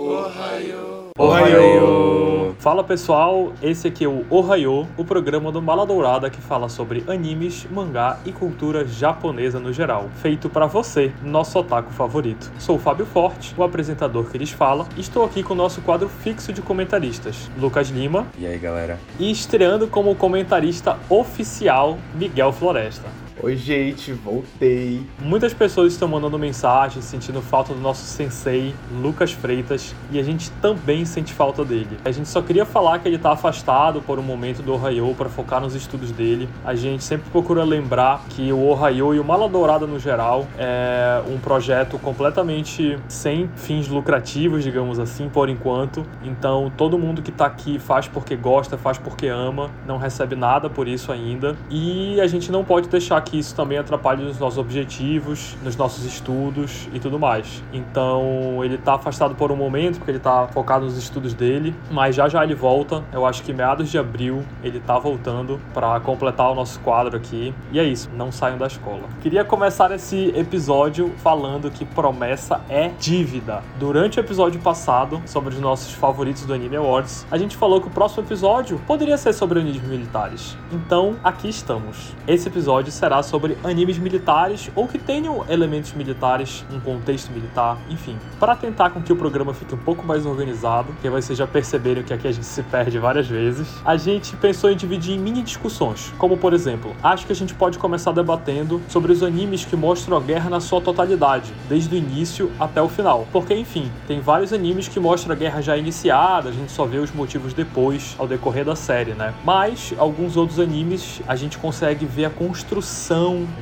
Ohio. Ohio! Fala pessoal, esse aqui é o Ohio, o programa do Mala Dourada que fala sobre animes, mangá e cultura japonesa no geral, feito para você, nosso otaku favorito. Sou o Fábio Forte, o apresentador que lhes fala, e estou aqui com o nosso quadro fixo de comentaristas, Lucas Lima. E aí galera? E estreando como comentarista oficial, Miguel Floresta. Oi, gente, voltei. Muitas pessoas estão mandando mensagens sentindo falta do nosso sensei, Lucas Freitas, e a gente também sente falta dele. A gente só queria falar que ele está afastado por um momento do Ohio para focar nos estudos dele. A gente sempre procura lembrar que o Ohio e o Mala Dourada no geral é um projeto completamente sem fins lucrativos, digamos assim, por enquanto. Então, todo mundo que está aqui faz porque gosta, faz porque ama, não recebe nada por isso ainda. E a gente não pode deixar que isso também atrapalhe nos nossos objetivos, nos nossos estudos e tudo mais. Então ele tá afastado por um momento, porque ele tá focado nos estudos dele, mas já já ele volta. Eu acho que meados de abril ele tá voltando para completar o nosso quadro aqui. E é isso, não saiam da escola. Queria começar esse episódio falando que promessa é dívida. Durante o episódio passado, sobre os nossos favoritos do Anime Awards, a gente falou que o próximo episódio poderia ser sobre animes militares. Então, aqui estamos. Esse episódio será sobre animes militares ou que tenham elementos militares, um contexto militar, enfim. Para tentar com que o programa fique um pouco mais organizado, que vocês já perceberam que aqui a gente se perde várias vezes, a gente pensou em dividir em mini discussões, como por exemplo, acho que a gente pode começar debatendo sobre os animes que mostram a guerra na sua totalidade, desde o início até o final. Porque, enfim, tem vários animes que mostram a guerra já iniciada, a gente só vê os motivos depois, ao decorrer da série, né? Mas alguns outros animes a gente consegue ver a construção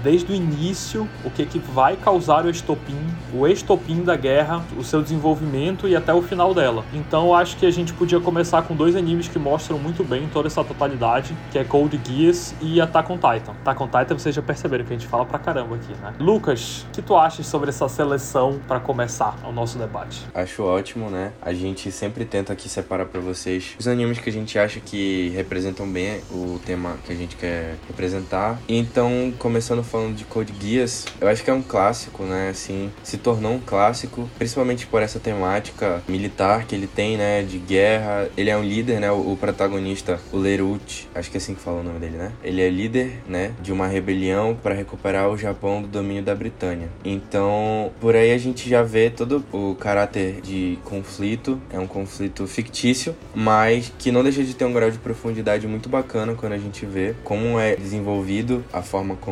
desde o início, o que, que vai causar o estopim, o estopim da guerra, o seu desenvolvimento e até o final dela. Então acho que a gente podia começar com dois animes que mostram muito bem toda essa totalidade, que é Cold Geass e Attack on Titan. Attack on Titan vocês já perceberam que a gente fala pra caramba aqui, né? Lucas, o que tu achas sobre essa seleção para começar o nosso debate? Acho ótimo, né? A gente sempre tenta aqui separar para vocês os animes que a gente acha que representam bem o tema que a gente quer representar. Então, começando falando de Code Geass, eu acho que é um clássico, né? Assim, se tornou um clássico, principalmente por essa temática militar que ele tem, né? De guerra. Ele é um líder, né? O, o protagonista, o Lerut, acho que é assim que fala o nome dele, né? Ele é líder, né? De uma rebelião para recuperar o Japão do domínio da Britânia. Então, por aí a gente já vê todo o caráter de conflito. É um conflito fictício, mas que não deixa de ter um grau de profundidade muito bacana quando a gente vê como é desenvolvido a forma como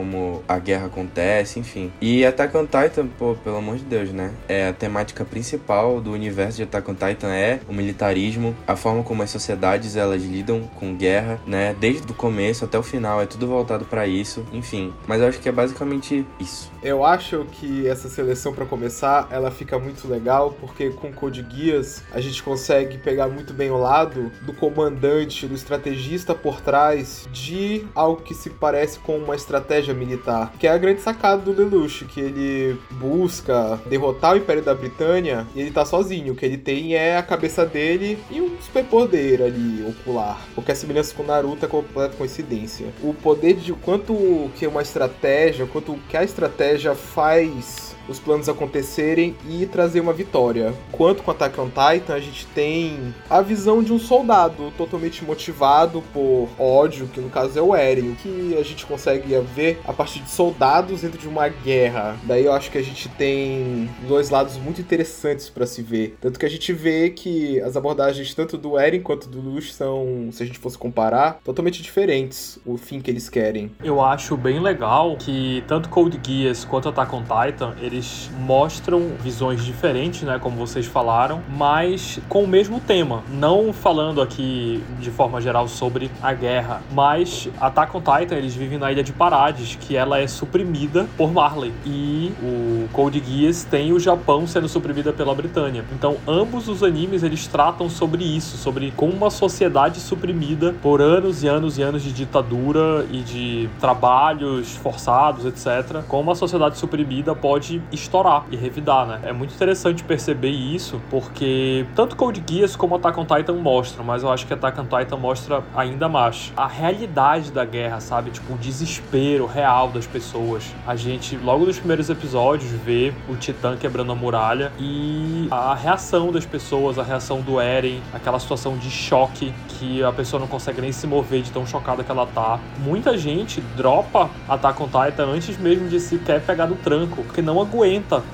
a guerra acontece, enfim. E Attack on Titan, pô, pelo amor de Deus, né? É a temática principal do universo de Attack on Titan é o militarismo, a forma como as sociedades elas lidam com guerra, né? Desde o começo até o final é tudo voltado para isso, enfim. Mas eu acho que é basicamente isso. Eu acho que essa seleção para começar, ela fica muito legal porque com Code Guias a gente consegue pegar muito bem o lado do comandante, do estrategista por trás de algo que se parece com uma estratégia militar, que é a grande sacada do Lelouch, que ele busca derrotar o Império da Britânia e ele tá sozinho. O que ele tem é a cabeça dele e um superpoder ali ocular, porque a semelhança com Naruto é completa coincidência. O poder de quanto que uma estratégia, quanto que a estratégia faz os planos acontecerem e trazer uma vitória. Quanto com Attack on Titan, a gente tem a visão de um soldado totalmente motivado por ódio, que no caso é o Eren, que a gente consegue ver a partir de soldados dentro de uma guerra. Daí eu acho que a gente tem dois lados muito interessantes para se ver. Tanto que a gente vê que as abordagens tanto do Eren quanto do Lush são, se a gente fosse comparar, totalmente diferentes o fim que eles querem. Eu acho bem legal que tanto Code Geass quanto Attack on Titan, eles mostram visões diferentes, né, como vocês falaram, mas com o mesmo tema. Não falando aqui de forma geral sobre a guerra, mas Attack on Titan, eles vivem na ilha de Parades, que ela é suprimida por Marley. E o Code Geass tem o Japão sendo suprimida pela Britânia. Então, ambos os animes eles tratam sobre isso, sobre como uma sociedade suprimida por anos e anos e anos de ditadura e de trabalhos forçados, etc. Como uma sociedade suprimida pode estourar e revidar, né? É muito interessante perceber isso, porque tanto Code Geass como Attack on Titan mostram, mas eu acho que Attack on Titan mostra ainda mais a realidade da guerra, sabe? Tipo, o desespero real das pessoas. A gente, logo nos primeiros episódios, vê o Titã quebrando a muralha e a reação das pessoas, a reação do Eren, aquela situação de choque que a pessoa não consegue nem se mover de tão chocada que ela tá. Muita gente dropa Attack on Titan antes mesmo de sequer pegar no tranco, porque não aguenta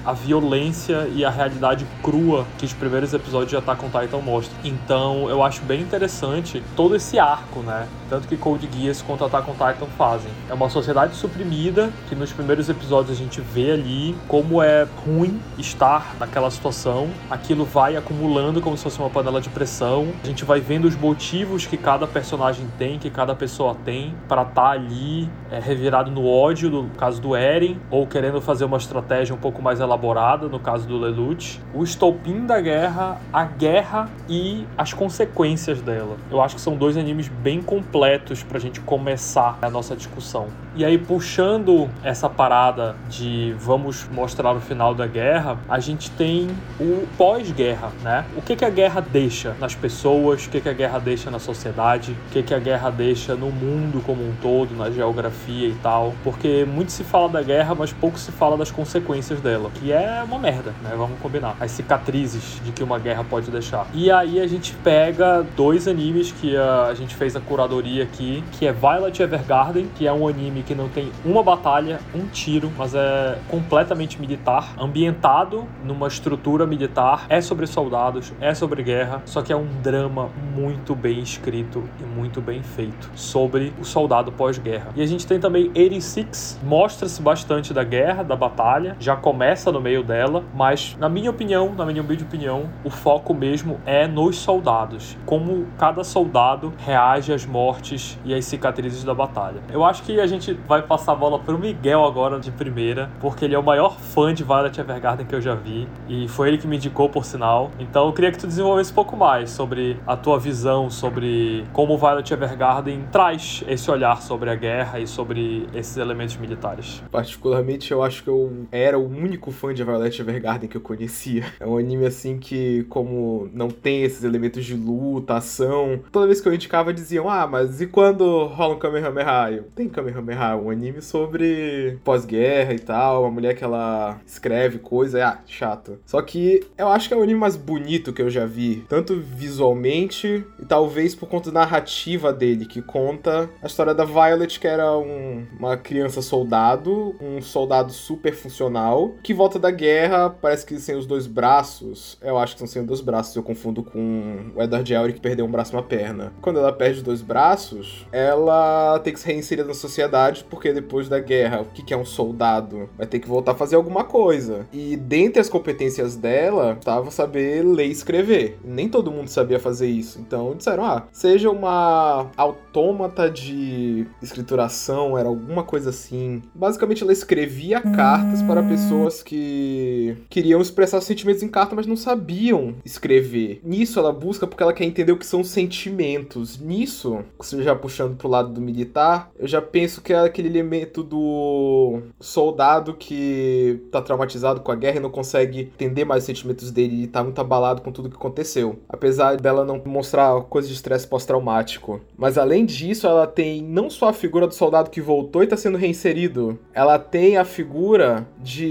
a violência e a realidade crua que os primeiros episódios de Attack on Titan mostram. Então eu acho bem interessante todo esse arco, né? Tanto que Code Geass quanto Attack on Titan fazem. É uma sociedade suprimida que nos primeiros episódios a gente vê ali como é ruim estar naquela situação. Aquilo vai acumulando como se fosse uma panela de pressão. A gente vai vendo os motivos que cada personagem tem, que cada pessoa tem para estar tá ali é, revirado no ódio, no caso do Eren, ou querendo fazer uma estratégia um pouco mais elaborada, no caso do Lelouch. O estopim da guerra, a guerra e as consequências dela. Eu acho que são dois animes bem completos pra gente começar a nossa discussão. E aí, puxando essa parada de vamos mostrar o final da guerra, a gente tem o pós-guerra, né? O que, que a guerra deixa nas pessoas, o que, que a guerra deixa na sociedade, o que, que a guerra deixa no mundo como um todo, na geografia e tal. Porque muito se fala da guerra, mas pouco se fala das consequências dela, que é uma merda, né? Vamos combinar. As cicatrizes de que uma guerra pode deixar. E aí a gente pega dois animes que a, gente fez a curadoria aqui, que é Violet Evergarden, que é um anime que não tem uma batalha, um tiro, mas é completamente militar, ambientado numa estrutura militar, é sobre soldados, é sobre guerra, só que é um drama muito bem escrito e muito bem feito sobre o soldado pós-guerra. E a gente tem também 86, mostra-se bastante da guerra, da batalha, já começa no meio dela, mas na minha opinião, na minha humilde opinião, o foco mesmo é nos soldados, como cada soldado reage às mortes e às cicatrizes da batalha. Eu acho que a gente vai passar a bola pro Miguel agora de primeira, porque ele é o maior fã de Violet Evergarden que eu já vi e foi ele que me indicou por sinal. Então eu queria que tu desenvolvesse um pouco mais sobre a tua visão sobre como Violet Evergarden traz esse olhar sobre a guerra e sobre esses elementos militares. Particularmente eu acho que eu era o único fã de Violet Evergarden que eu conhecia. É um anime assim que como não tem esses elementos de luta, ação, toda vez que eu indicava diziam: "Ah, mas e quando rola um Kamehameha?" tem Kamehameha, um anime sobre pós-guerra e tal, uma mulher que ela escreve coisa, ah, chato. Só que eu acho que é o anime mais bonito que eu já vi, tanto visualmente e talvez por conta da narrativa dele, que conta a história da Violet, que era um, uma criança soldado, um soldado super funcional, que volta da guerra, parece que sem os dois braços, eu acho que são sem os dois braços, eu confundo com o Edward Elric que perdeu um braço e uma perna. Quando ela perde os dois braços, ela tem que se reinserir na sociedade, porque depois da guerra, o que é um soldado? Vai ter que voltar a fazer alguma coisa. E dentre as competências dela, estava saber ler e escrever. Nem todo mundo sabia fazer isso. Então disseram: ah, seja uma autômata de escrituração, era alguma coisa assim. Basicamente, ela escrevia cartas para pessoas que queriam expressar sentimentos em carta, mas não sabiam escrever. Nisso ela busca porque ela quer entender o que são sentimentos. Nisso, você já puxando pro lado do militar, eu já penso que é aquele elemento do soldado que tá traumatizado com a guerra e não consegue entender mais os sentimentos dele e tá muito abalado com tudo que aconteceu. Apesar dela não mostrar coisas de estresse pós-traumático. Mas além disso, ela tem não só a figura do soldado que voltou e tá sendo reinserido, ela tem a figura de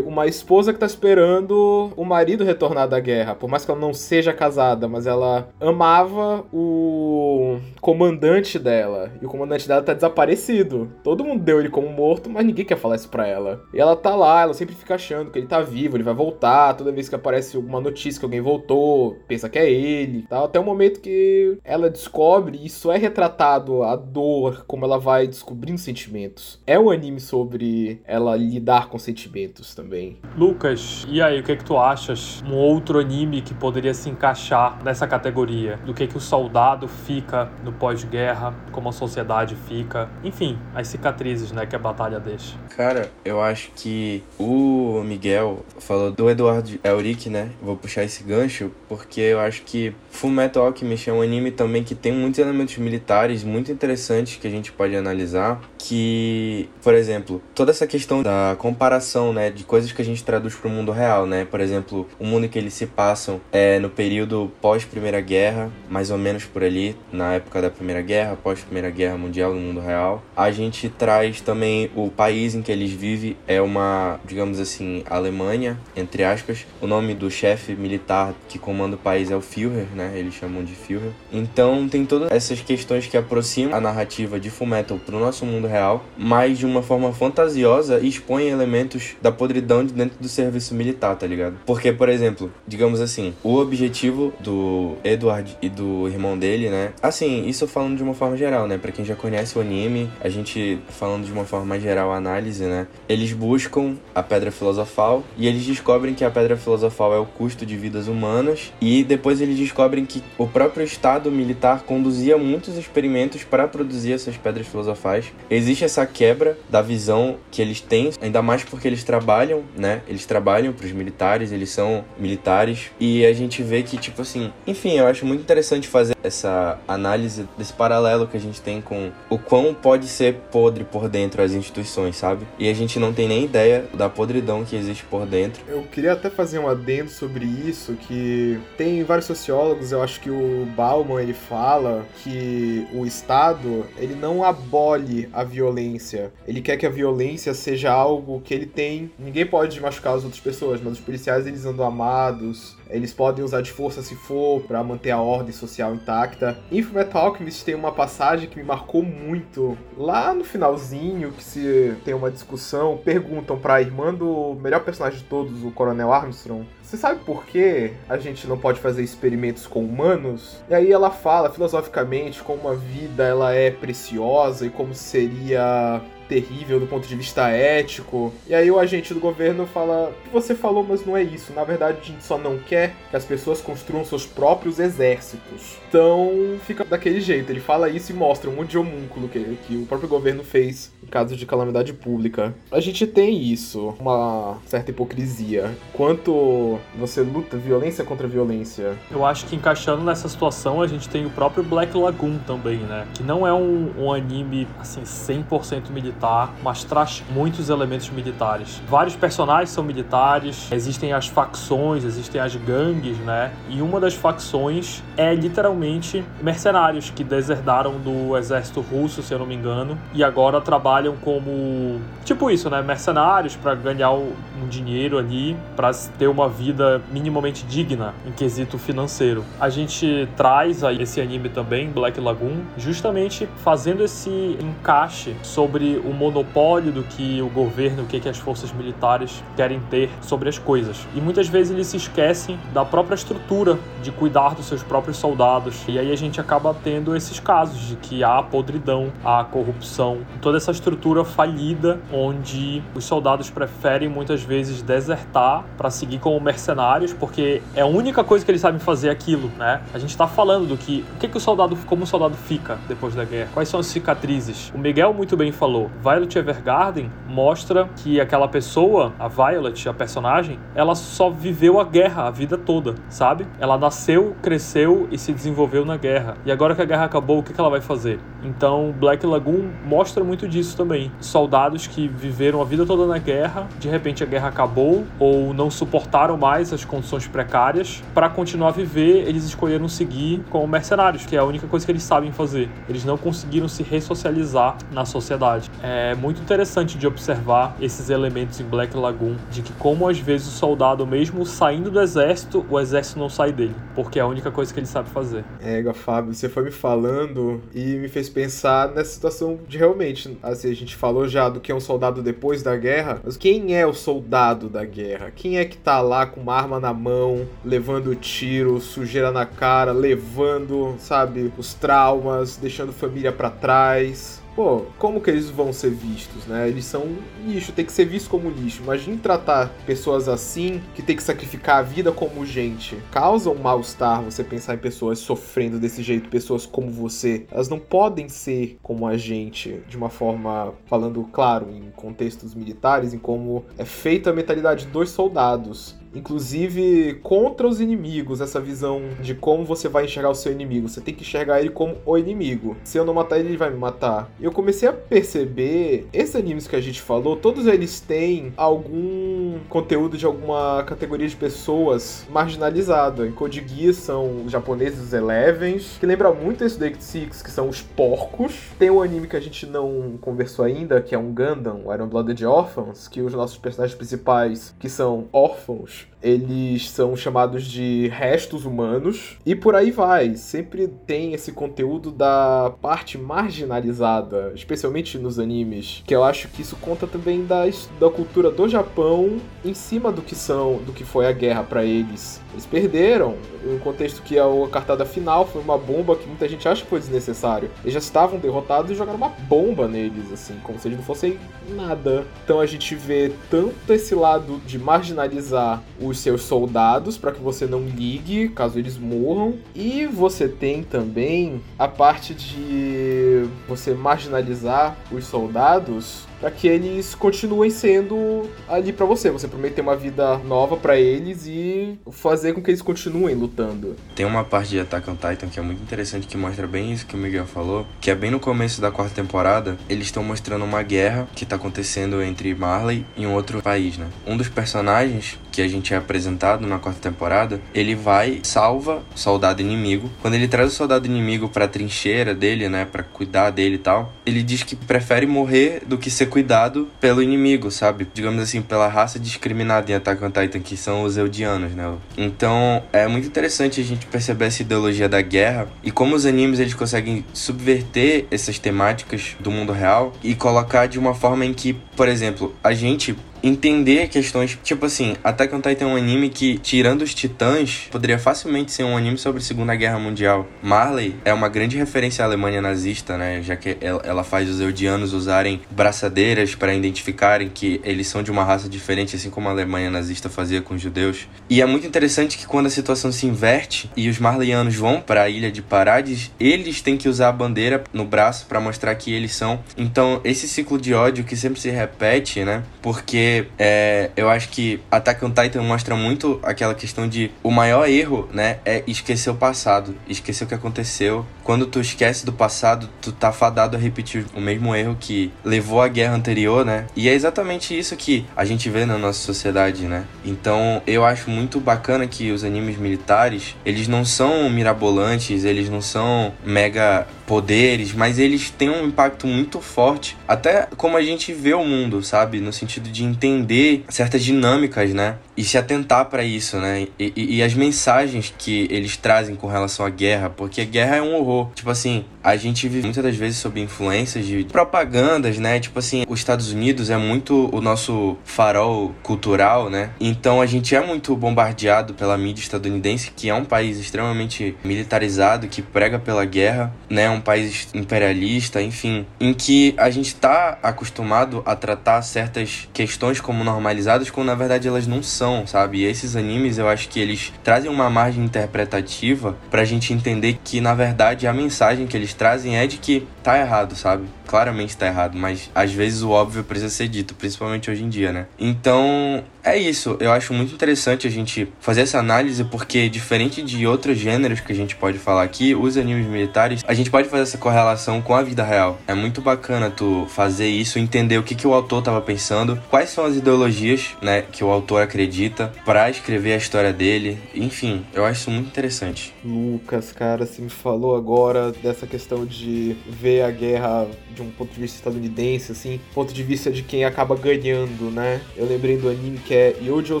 uma esposa que tá esperando o marido retornar da guerra. Por mais que ela não seja casada, mas ela amava o comandante dela. E o comandante dela tá desaparecido. Todo mundo deu ele como morto, mas ninguém quer falar isso pra ela. E ela tá lá, ela sempre fica achando que ele tá vivo, ele vai voltar. Toda vez que aparece alguma notícia que alguém voltou, pensa que é ele. Tal. Até o momento que ela descobre, isso é retratado, a dor, como ela vai descobrindo sentimentos. É um anime sobre ela lidar com sentimentos também. Lucas, e aí, o que é que tu achas? Um outro anime que poderia se encaixar nessa categoria? Do que que o soldado fica no pós-guerra, como a sociedade fica, enfim, as cicatrizes, né, que a batalha deixa. Cara, eu acho que o Miguel falou do Eduardo Elric, né? Vou puxar esse gancho porque eu acho que Fullmetal Alchemist é um anime também que tem muitos elementos militares muito interessantes que a gente pode analisar, que, por exemplo, toda essa questão da comparação, né, de coisas que a gente traduz para o mundo real, né? Por exemplo, o mundo que eles se passam é no período pós Primeira Guerra, mais ou menos por ali, na época da Primeira Guerra, pós Primeira Guerra Mundial no mundo real. A gente traz também o país em que eles vivem é uma, digamos assim, Alemanha, entre aspas. O nome do chefe militar que comanda o país é o Führer, né? Eles chamam de Führer. Então tem todas essas questões que aproximam a narrativa de Fullmetal pro nosso mundo real, mas de uma forma fantasiosa expõe elementos da podridão de dentro do serviço militar, tá ligado? Porque, por exemplo, digamos assim, o objetivo do Edward e do irmão dele, né? Assim, isso falando de uma forma geral, né? Pra quem já conhece o anime, a gente falando de uma forma mais geral a análise, né? Eles buscam a pedra filosofal e eles descobrem que a pedra filosofal é o custo de vidas humanas e depois eles descobrem que o próprio Estado militar conduzia muitos experimentos para produzir essas pedras filosofais. Existe essa quebra da visão que eles têm, ainda mais porque eles trabalham, né? Eles trabalham para os militares, eles são militares e a gente vê que tipo assim, enfim, eu acho muito interessante fazer essa análise desse paralelo que a gente tem com o quão pode ser podre por dentro as instituições, sabe? E a gente não tem nem ideia da podridão que existe por dentro. Eu queria até fazer um adendo sobre isso, que tem vários sociólogos, eu acho que o Bauman ele fala que o Estado, ele não abole a violência. Ele quer que a violência seja algo que ele tem. Ninguém pode machucar as outras pessoas, mas os policiais eles andam amados, eles podem usar de força se for para manter a ordem social intacta. Em Fullmetal Alchemist tem uma passagem que me marcou muito. Lá no finalzinho, que se tem uma discussão, perguntam para a irmã do melhor personagem de todos, o Coronel Armstrong, você sabe por que a gente não pode fazer experimentos com humanos? E aí ela fala filosoficamente como a vida ela é preciosa e como seria terrível do ponto de vista ético. E aí o agente do governo fala: Você falou, mas não é isso. Na verdade, a gente só não quer que as pessoas construam seus próprios exércitos. Então fica daquele jeito. Ele fala isso e mostra um monte de homúnculo que, que o próprio governo fez em caso de calamidade pública. A gente tem isso, uma certa hipocrisia. Quanto você luta violência contra violência. Eu acho que encaixando nessa situação, a gente tem o próprio Black Lagoon também, né? Que não é um, um anime, assim, 100% militar, mas traz muitos elementos militares. Vários personagens são militares, existem as facções, existem as gangues, né? E uma das facções é literalmente mercenários que deserdaram do exército russo, se eu não me engano, e agora trabalham como tipo isso, né? Mercenários para ganhar um dinheiro ali, para ter uma vida minimamente digna em quesito financeiro. A gente traz aí esse anime também, Black Lagoon, justamente fazendo esse encaixe sobre o monopólio do que o governo, o que, que as forças militares querem ter sobre as coisas. E muitas vezes eles se esquecem da própria estrutura de cuidar dos seus próprios soldados. E aí a gente acaba tendo esses casos de que há podridão, há corrupção, toda essa estrutura falida onde os soldados preferem muitas vezes desertar para seguir como mercenários, porque é a única coisa que eles sabem fazer aquilo, né? A gente está falando do que o que, que o soldado, como o soldado fica depois da guerra, quais são as cicatrizes. O Miguel muito bem falou. Violet Evergarden mostra que aquela pessoa, a Violet, a personagem, ela só viveu a guerra a vida toda, sabe? Ela nasceu, cresceu e se desenvolveu na guerra. E agora que a guerra acabou, o que, ela vai fazer? Então, Black Lagoon mostra muito disso também. Soldados que viveram a vida toda na guerra, de repente a guerra acabou ou não suportaram mais as condições precárias, para continuar a viver, eles escolheram seguir como mercenários, que é a única coisa que eles sabem fazer. Eles não conseguiram se ressocializar na sociedade. É muito interessante de observar esses elementos em Black Lagoon, de que como às vezes o soldado mesmo saindo do exército, o exército não sai dele, porque é a única coisa que ele sabe fazer. É, Fábio, você foi me falando e me fez pensar nessa situação de realmente, assim, a gente falou já do que é um soldado depois da guerra, mas quem é o soldado da guerra? Quem é que tá lá com uma arma na mão, levando tiro, sujeira na cara, levando, sabe, os traumas, deixando família para trás? Pô, como que eles vão ser vistos, né? Eles são lixo, tem que ser visto como lixo. Imagine tratar pessoas assim, que tem que sacrificar a vida como gente. Causa um mal-estar você pensar em pessoas sofrendo desse jeito, pessoas como você. Elas não podem ser como a gente, de uma forma, falando, claro, em contextos militares, em como é feita a mentalidade dos soldados. Inclusive contra os inimigos, essa visão de como você vai enxergar o seu inimigo. Você tem que enxergar ele como o inimigo. Se eu não matar ele, ele vai me matar. Eu comecei a perceber, esses animes que a gente falou, todos eles têm algum conteúdo de alguma categoria de pessoas marginalizada. Em Code Geass são os japoneses, os Elevens, que lembra muito esse Deck Six, que são os porcos. Tem um anime que a gente não conversou ainda, que é um Gundam, o Iron Blooded Orphans, que os nossos personagens principais, que são órfãos, much. Eles são chamados de restos humanos e por aí vai. Sempre tem esse conteúdo da parte marginalizada, especialmente nos animes, que eu acho que isso conta também da, da cultura do Japão em cima do que são, do que foi a guerra para eles. Eles perderam, em um contexto que a cartada final foi uma bomba que muita gente acha que foi desnecessário. Eles já estavam derrotados e jogaram uma bomba neles, assim, como se eles não fossem nada. Então a gente vê tanto esse lado de marginalizar os seus soldados para que você não ligue caso eles morram. E você tem também a parte de você marginalizar os soldados para que eles continuem sendo ali para você. Você prometer uma vida nova para eles e fazer com que eles continuem lutando. Tem uma parte de Attack on Titan que é muito interessante que mostra bem isso que o Miguel falou, que é bem no começo da quarta temporada, eles estão mostrando uma guerra que tá acontecendo entre Marley e um outro país, né? Um dos personagens que a gente é apresentado na quarta temporada, ele vai salva o soldado inimigo. Quando ele traz o soldado inimigo para trincheira dele, né, para cuidar dele e tal, ele diz que prefere morrer do que ser cuidado pelo inimigo, sabe? Digamos assim, pela raça discriminada em Attack on Titan, que são os Eldianos, né? Então, é muito interessante a gente perceber essa ideologia da guerra e como os animes eles conseguem subverter essas temáticas do mundo real e colocar de uma forma em que, por exemplo, a gente entender questões. Tipo assim, Attack on Titan é um anime que, tirando os titãs, poderia facilmente ser um anime sobre a Segunda Guerra Mundial. Marley é uma grande referência à Alemanha nazista, né? Já que ela faz os Eldianos usarem braçadeiras para identificarem que eles são de uma raça diferente, assim como a Alemanha nazista fazia com os judeus. E é muito interessante que quando a situação se inverte e os Marleyanos vão para a ilha de Parades, eles têm que usar a bandeira no braço para mostrar que eles são. Então, esse ciclo de ódio que sempre se repete, né? Porque é, eu acho que Attack on Titan mostra muito aquela questão de o maior erro, né, é esquecer o passado, esquecer o que aconteceu. Quando tu esquece do passado, tu tá fadado a repetir o mesmo erro que levou à guerra anterior, né? E é exatamente isso que a gente vê na nossa sociedade, né? Então, eu acho muito bacana que os animes militares, eles não são mirabolantes, eles não são mega poderes, mas eles têm um impacto muito forte, até como a gente vê o mundo, sabe? No sentido de entender certas dinâmicas, né? E se atentar para isso, né? E, e, e, as mensagens que eles trazem com relação à guerra, porque a guerra é um horror. Tipo assim, a gente vive muitas das vezes sob influências de propagandas, né? Tipo assim, os Estados Unidos é muito o nosso farol cultural, né? Então a gente é muito bombardeado pela mídia estadunidense, que é um país extremamente militarizado, que prega pela guerra, né? Um país imperialista, enfim, em que a gente tá acostumado a tratar certas questões como normalizadas, quando na verdade elas não são, sabe? E esses animes eu acho que eles trazem uma margem interpretativa pra gente entender que na verdade a mensagem que eles trazem é de que tá errado, sabe? Claramente tá errado, mas às vezes o óbvio precisa ser dito, principalmente hoje em dia, né? Então, é isso. Eu acho muito interessante a gente fazer essa análise porque diferente de outros gêneros que a gente pode falar aqui, os animes militares, a gente pode fazer essa correlação com a vida real. É muito bacana tu fazer isso, entender o que, que o autor tava pensando, quais são as ideologias, né, que o autor acredita para escrever a história dele. Enfim, eu acho isso muito interessante. Lucas, cara, você me falou agora dessa questão de ver a guerra de um ponto de vista estadunidense, assim, ponto de vista de quem acaba ganhando, né? Eu lembrei do anime que é Yojo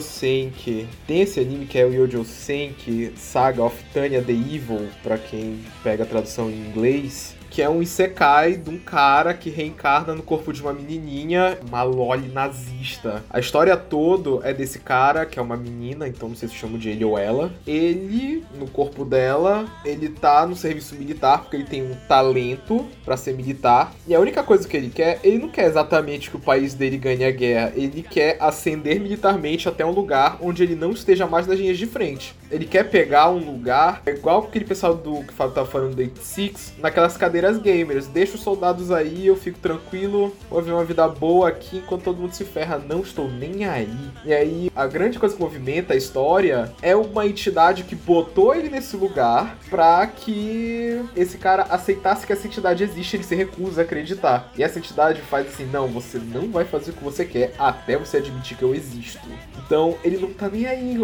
Senki. Tem esse anime que é o Yojo Senki Saga of Tanya the Evil, para quem pega a tradução em inglês que é um isekai de um cara que reencarna no corpo de uma menininha, uma loli nazista. A história toda é desse cara, que é uma menina, então não sei se chamo de ele ou ela. Ele, no corpo dela, ele tá no serviço militar porque ele tem um talento para ser militar. E a única coisa que ele quer, ele não quer exatamente que o país dele ganhe a guerra, ele quer ascender militarmente até um lugar onde ele não esteja mais nas linhas de frente. Ele quer pegar um lugar, é igual aquele pessoal do que tá falando do 86, naquelas cadeiras gamers. Deixa os soldados aí, eu fico tranquilo, vou viver uma vida boa aqui enquanto todo mundo se ferra. Não estou nem aí. E aí, a grande coisa que movimenta a história é uma entidade que botou ele nesse lugar pra que esse cara aceitasse que essa entidade existe, ele se recusa a acreditar. E essa entidade faz assim: não, você não vai fazer o que você quer até você admitir que eu existo. Então, ele não tá nem aí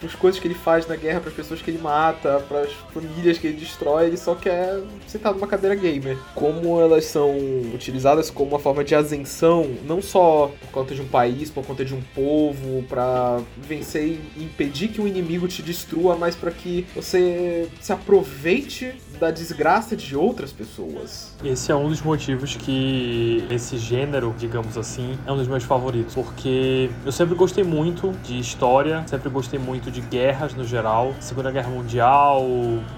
pras coisas que ele faz na guerra, pras pessoas que ele mata, pras famílias que ele destrói, ele só quer sentar numa cadeira gamer. Como elas são utilizadas como uma forma de ascensão, não só por conta de um país, por conta de um povo, para vencer e impedir que o inimigo te destrua, mas para que você se aproveite da desgraça de outras pessoas. Esse é um dos motivos que esse gênero, digamos assim, é um dos meus favoritos, porque eu sempre gostei muito de história, sempre gostei muito de guerras no geral, Segunda Guerra Mundial,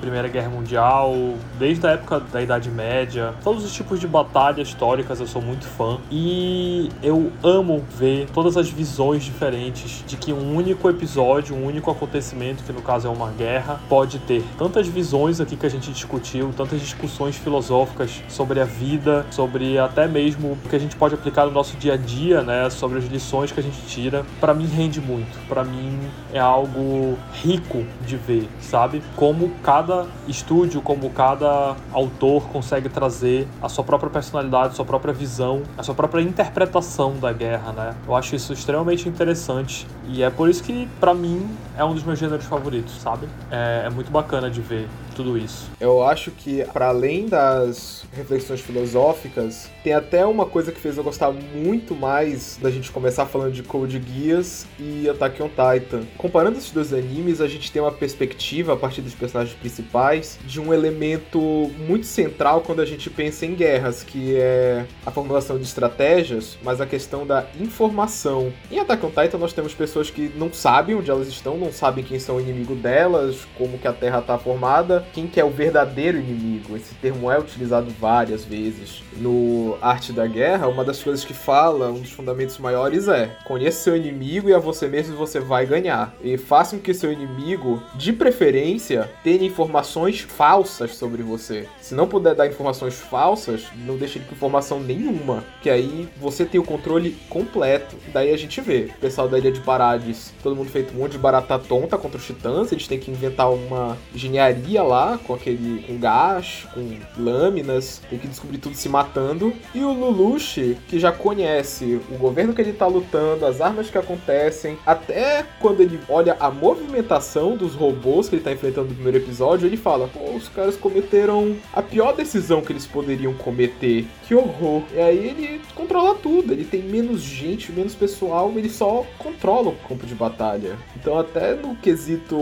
Primeira Guerra Mundial, desde a época da Idade Média, todos os tipos de batalhas históricas eu sou muito fã. E eu amo ver todas as visões diferentes de que um único episódio, um único acontecimento, que no caso é uma guerra, pode ter tantas visões aqui que a gente discutiu, tantas discussões filosóficas sobre a vida, sobre até mesmo o que a gente pode aplicar no nosso dia a dia, né, sobre as lições que a gente tira, para mim rende muito. Para mim é algo rico de ver, sabe? Como cada estúdio, como cada autor consegue trazer a sua própria personalidade, a sua própria visão, a sua própria interpretação da guerra, né? Eu acho isso extremamente interessante e é por isso que para mim é um dos meus gêneros favoritos, sabe? É, é muito bacana de ver tudo isso. Eu acho que, para além das reflexões filosóficas, tem até uma coisa que fez eu gostar muito mais da gente começar falando de Code Geass e Attack on Titan. Comparando esses dois animes, a gente tem uma perspectiva, a partir dos personagens principais, de um elemento muito central quando a gente pensa em guerras, que é a formulação de estratégias, mas a questão da informação. Em Attack on Titan, nós temos pessoas que não sabem onde elas estão, não sabem quem são o inimigo delas, como que a Terra está formada, quem que é o verdadeiro inimigo. Esse termo é utilizado várias vezes no Arte da Guerra. Uma das coisas que fala, um dos fundamentos maiores é: conheça seu inimigo e a você mesmo você vai ganhar. E faça com que seu inimigo, de preferência, tenha informações falsas sobre você. Se não puder dar informações falsas, não deixe ele com informação nenhuma, que aí você tem o controle completo. Daí a gente vê o pessoal da Ilha de Parades, todo mundo feito um monte de barata tonta contra os titãs, eles têm que inventar uma engenharia lá com aquele com gás, com lâminas, tem que descobrir tudo se matando. E o Lelouch, que já conhece o governo que ele tá lutando, as armas que acontecem, até quando ele olha a movimentação dos robôs que ele tá enfrentando no primeiro episódio, ele fala: pô, os caras cometeram a pior decisão que eles poderiam cometer. Que horror. E aí ele controla tudo, ele tem menos gente, menos pessoal, ele só controla o campo de batalha. Então, até no quesito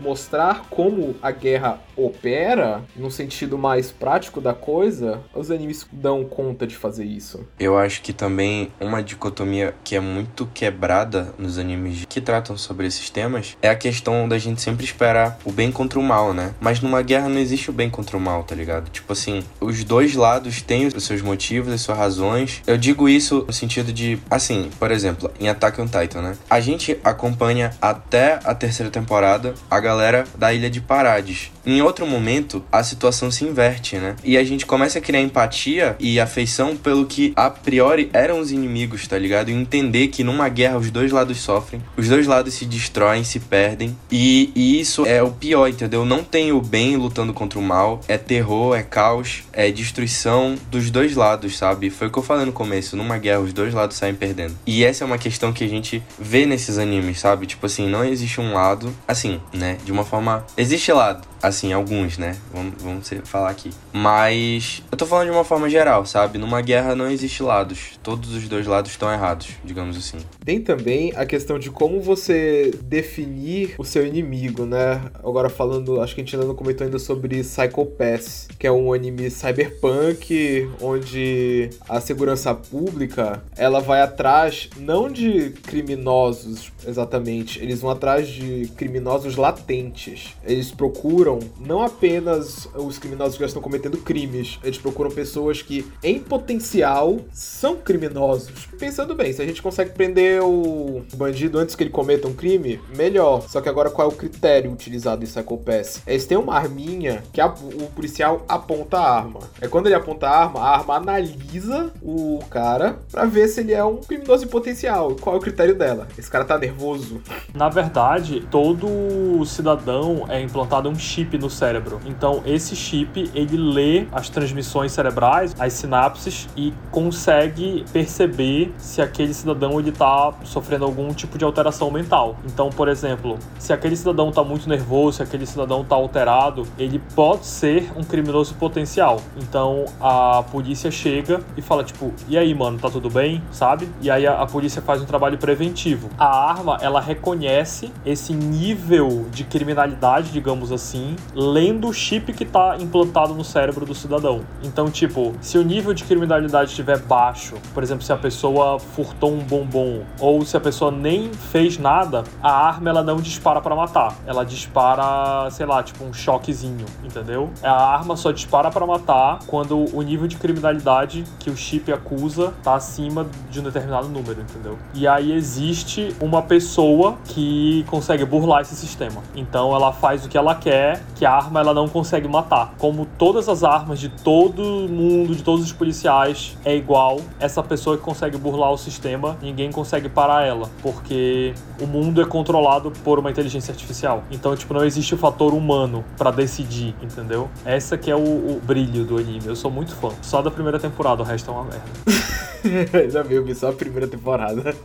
mostrar como a guerra opera, no sentido mais prático da coisa, os animes dão conta de fazer isso. Eu acho que também uma dicotomia que é muito quebrada nos animes que tratam sobre esses temas é a questão da gente sempre esperar o bem contra o mal, né? Mas numa guerra não existe o bem contra o mal, tá ligado? Tipo assim, os dois lados têm os seus motivos, as suas razões. Eu digo isso no sentido de, assim, por exemplo, em Attack on Titan, né? A gente acompanha até a terceira temporada a galera da Ilha de Parades. Em outro momento, a situação se inverte, né? E a gente começa a criar empatia e afeição pelo que a priori eram os inimigos, tá ligado? E entender que numa guerra os dois lados sofrem, os dois lados se destroem, se perdem. E, e isso é o pior, entendeu? Não tem o bem lutando contra o mal, é terror, é caos, é destruição dos dois lados, sabe? Foi o que eu falei no começo, numa guerra os dois lados saem perdendo. E essa é uma questão que a gente vê nesses animes, sabe? Tipo assim, não existe um lado, assim, né? De uma forma. Existe lado, Assim, alguns, né? Vamos, vamos falar aqui. Mas eu tô falando de uma forma geral, sabe? Numa guerra não existe lados. Todos os dois lados estão errados, digamos assim. Tem também a questão de como você definir o seu inimigo, né? Agora falando, acho que a gente ainda não comentou ainda sobre Psycho Pass, que é um anime cyberpunk onde a segurança pública, ela vai atrás não de criminosos exatamente, eles vão atrás de criminosos latentes. Eles procuram procuram não apenas os criminosos que já estão cometendo crimes, eles procuram pessoas que, em potencial, são criminosos. Pensando bem, se a gente consegue prender o bandido antes que ele cometa um crime, melhor. Só que agora qual é o critério utilizado em Psycho Pass? Eles têm uma arminha que a, o policial aponta a arma. É quando ele aponta a arma, a arma analisa o cara para ver se ele é um criminoso em potencial. Qual é o critério dela? Esse cara tá nervoso? Na verdade, todo cidadão é implantado um chip no cérebro. Então, esse chip, ele lê as transmissões cerebrais, as sinapses e consegue perceber se aquele cidadão ele tá sofrendo algum tipo de alteração mental. Então, por exemplo, se aquele cidadão tá muito nervoso, se aquele cidadão tá alterado, ele pode ser um criminoso potencial. Então, a polícia chega e fala tipo, e aí, mano, tá tudo bem? Sabe? E aí a, a polícia faz um trabalho preventivo. A arma, ela reconhece esse nível de criminalidade, digamos assim, lendo o chip que tá implantado no cérebro do cidadão. Então, tipo, se o nível de criminalidade estiver baixo, por exemplo, se a pessoa furtou um bombom ou se a pessoa nem fez nada, a arma ela não dispara para matar. Ela dispara, sei lá, tipo um choquezinho, entendeu? A arma só dispara para matar quando o nível de criminalidade que o chip acusa tá acima de um determinado número, entendeu? E aí existe uma pessoa que consegue burlar esse sistema. Então ela faz o que ela quer, que a arma ela não consegue matar. Como todas as armas de todo mundo, de todos os policiais, é igual, essa pessoa que consegue burlar o sistema, ninguém consegue parar ela, porque o mundo é controlado por uma inteligência artificial. Então, tipo, não existe o fator humano para decidir, entendeu? Essa que é o, o brilho do anime. Eu sou muito fã. Só da primeira temporada, o resto é uma merda. Já viu, só a primeira temporada.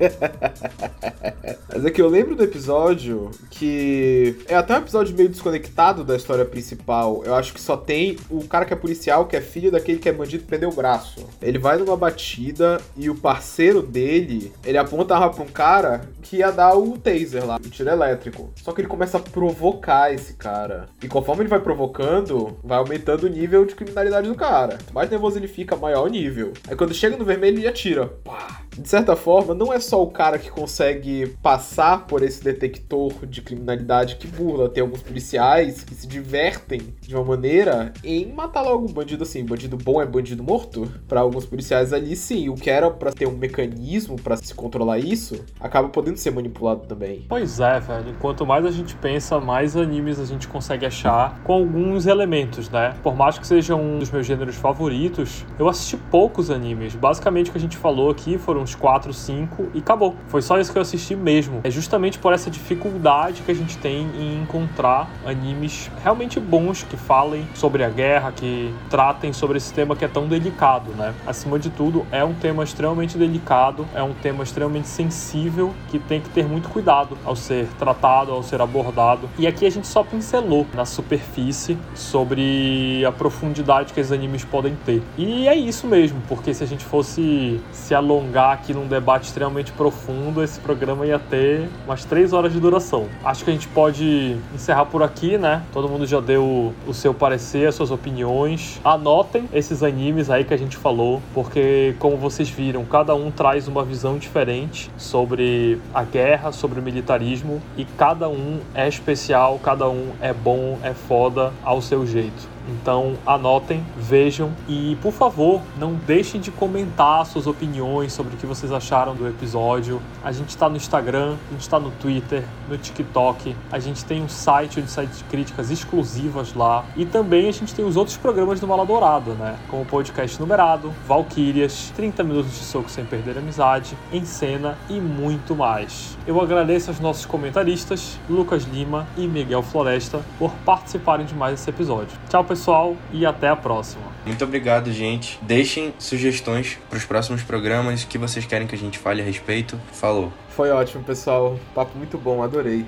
Mas é que eu lembro do episódio que é até um episódio meio desconectado da história principal. Eu acho que só tem o cara que é policial, que é filho daquele que é bandido, prendeu o braço. Ele vai numa batida e o parceiro dele, ele aponta a arma pra um cara que ia dar o taser lá, o tiro elétrico. Só que ele começa a provocar esse cara. E conforme ele vai provocando, vai aumentando o nível de criminalidade do cara. Mais nervoso ele fica, maior o nível. Aí quando chega no vermelho, ele atira. Pá. De certa forma, não é só o cara que consegue passar por esse detector de criminalidade que burla. Tem alguns policiais que se divertem de uma maneira em matar logo um bandido assim. Bandido bom é bandido morto. Para alguns policiais ali, sim. O que era para ter um mecanismo para se controlar isso, acaba podendo ser manipulado também. Pois é, velho. Quanto mais a gente pensa, mais animes a gente consegue achar com alguns elementos, né? Por mais que seja um dos meus gêneros favoritos, eu assisti poucos animes. Basicamente o que a gente falou aqui foram uns 4, 5 e acabou. Foi só isso que eu assisti mesmo. É justamente por essa dificuldade que a gente tem em encontrar animes realmente bons que falem sobre a guerra, que tratem sobre esse tema que é tão delicado, né? Acima de tudo, é um tema extremamente delicado, é um tema extremamente sensível que tem que ter muito cuidado ao ser tratado, ao ser abordado. E aqui a gente só pincelou na superfície sobre a profundidade que os animes podem ter. E é isso mesmo, porque se a gente fosse se alongar aqui num debate extremamente profundo, esse programa ia ter umas três horas de duração. Acho que a gente pode encerrar por aqui, né? Todo mundo já deu o seu parecer, as suas opiniões. Anotem esses animes aí que a gente falou, porque como vocês viram, cada um traz uma visão diferente sobre a guerra, sobre o militarismo e cada um é especial, cada um é bom, é foda ao seu jeito. Então anotem, vejam e por favor não deixem de comentar suas opiniões sobre o que vocês acharam do episódio. A gente está no Instagram, a gente está no Twitter, no TikTok, a gente tem um site sai críticas exclusivas lá e também a gente tem os outros programas do Maladourado, né? Como o podcast numerado, Valkyrias, 30 minutos de soco sem perder a amizade, em cena e muito mais. Eu agradeço aos nossos comentaristas, Lucas Lima e Miguel Floresta, por participarem de mais esse episódio. Tchau, pessoal, e até a próxima. Muito obrigado, gente. Deixem sugestões para os próximos programas que vocês querem que a gente fale a respeito. Falou. Foi ótimo, pessoal. Papo muito bom, adorei.